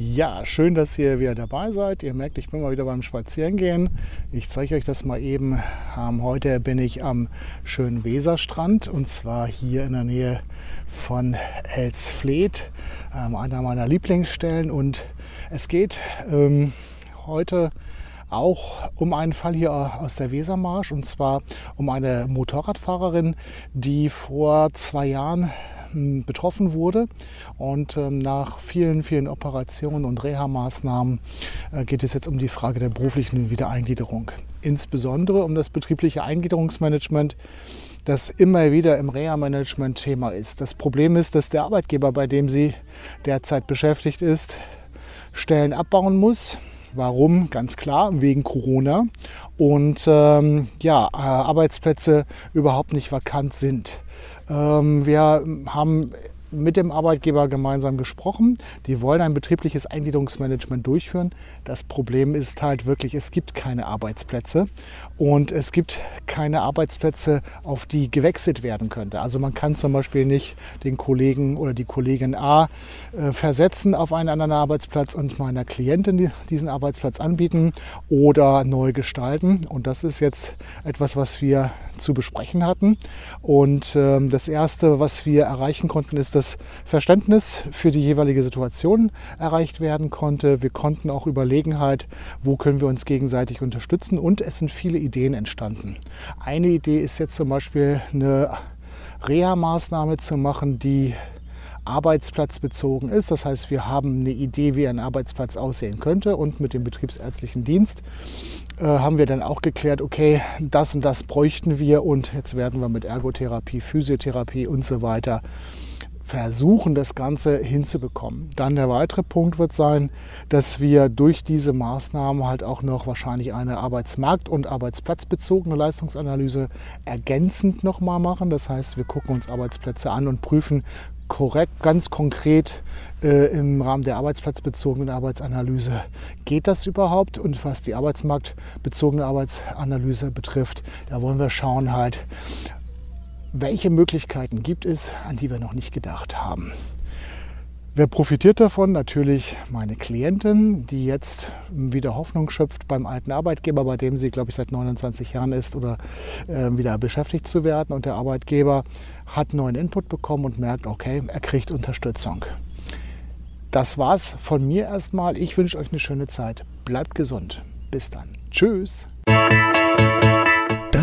Ja, schön, dass ihr wieder dabei seid. Ihr merkt, ich bin mal wieder beim Spazierengehen. Ich zeige euch das mal eben. Ähm, heute bin ich am schönen Weserstrand und zwar hier in der Nähe von Elsfleth, ähm, einer meiner Lieblingsstellen. Und es geht ähm, heute auch um einen Fall hier aus der Wesermarsch und zwar um eine Motorradfahrerin, die vor zwei Jahren betroffen wurde. Und ähm, nach vielen, vielen Operationen und Reha-Maßnahmen äh, geht es jetzt um die Frage der beruflichen Wiedereingliederung. Insbesondere um das betriebliche Eingliederungsmanagement, das immer wieder im Reha-Management Thema ist. Das Problem ist, dass der Arbeitgeber, bei dem sie derzeit beschäftigt ist, Stellen abbauen muss. Warum? Ganz klar, wegen Corona. Und ähm, ja, äh, Arbeitsplätze überhaupt nicht vakant sind. Ähm, wir haben mit dem Arbeitgeber gemeinsam gesprochen. Die wollen ein betriebliches Eingliederungsmanagement durchführen. Das Problem ist halt wirklich, es gibt keine Arbeitsplätze und es gibt keine Arbeitsplätze, auf die gewechselt werden könnte. Also man kann zum Beispiel nicht den Kollegen oder die Kollegin A äh, versetzen auf einen anderen Arbeitsplatz und meiner Klientin diesen Arbeitsplatz anbieten oder neu gestalten. Und das ist jetzt etwas, was wir zu besprechen hatten. Und ähm, das Erste, was wir erreichen konnten, ist, das Verständnis für die jeweilige Situation erreicht werden konnte. Wir konnten auch überlegen halt, wo können wir uns gegenseitig unterstützen und es sind viele Ideen entstanden. Eine Idee ist jetzt zum Beispiel eine Reha-Maßnahme zu machen, die arbeitsplatzbezogen ist. Das heißt, wir haben eine Idee, wie ein Arbeitsplatz aussehen könnte und mit dem betriebsärztlichen Dienst äh, haben wir dann auch geklärt, okay, das und das bräuchten wir und jetzt werden wir mit Ergotherapie, Physiotherapie und so weiter versuchen, das Ganze hinzubekommen. Dann der weitere Punkt wird sein, dass wir durch diese Maßnahmen halt auch noch wahrscheinlich eine Arbeitsmarkt- und Arbeitsplatzbezogene Leistungsanalyse ergänzend nochmal machen. Das heißt, wir gucken uns Arbeitsplätze an und prüfen korrekt, ganz konkret äh, im Rahmen der arbeitsplatzbezogenen Arbeitsanalyse, geht das überhaupt? Und was die arbeitsmarktbezogene Arbeitsanalyse betrifft, da wollen wir schauen halt, welche Möglichkeiten gibt es, an die wir noch nicht gedacht haben. Wer profitiert davon? Natürlich meine Klientin, die jetzt wieder Hoffnung schöpft beim alten Arbeitgeber, bei dem sie, glaube ich, seit 29 Jahren ist oder äh, wieder beschäftigt zu werden. Und der Arbeitgeber hat neuen Input bekommen und merkt, okay, er kriegt Unterstützung. Das war's von mir erstmal. Ich wünsche euch eine schöne Zeit. Bleibt gesund. Bis dann. Tschüss.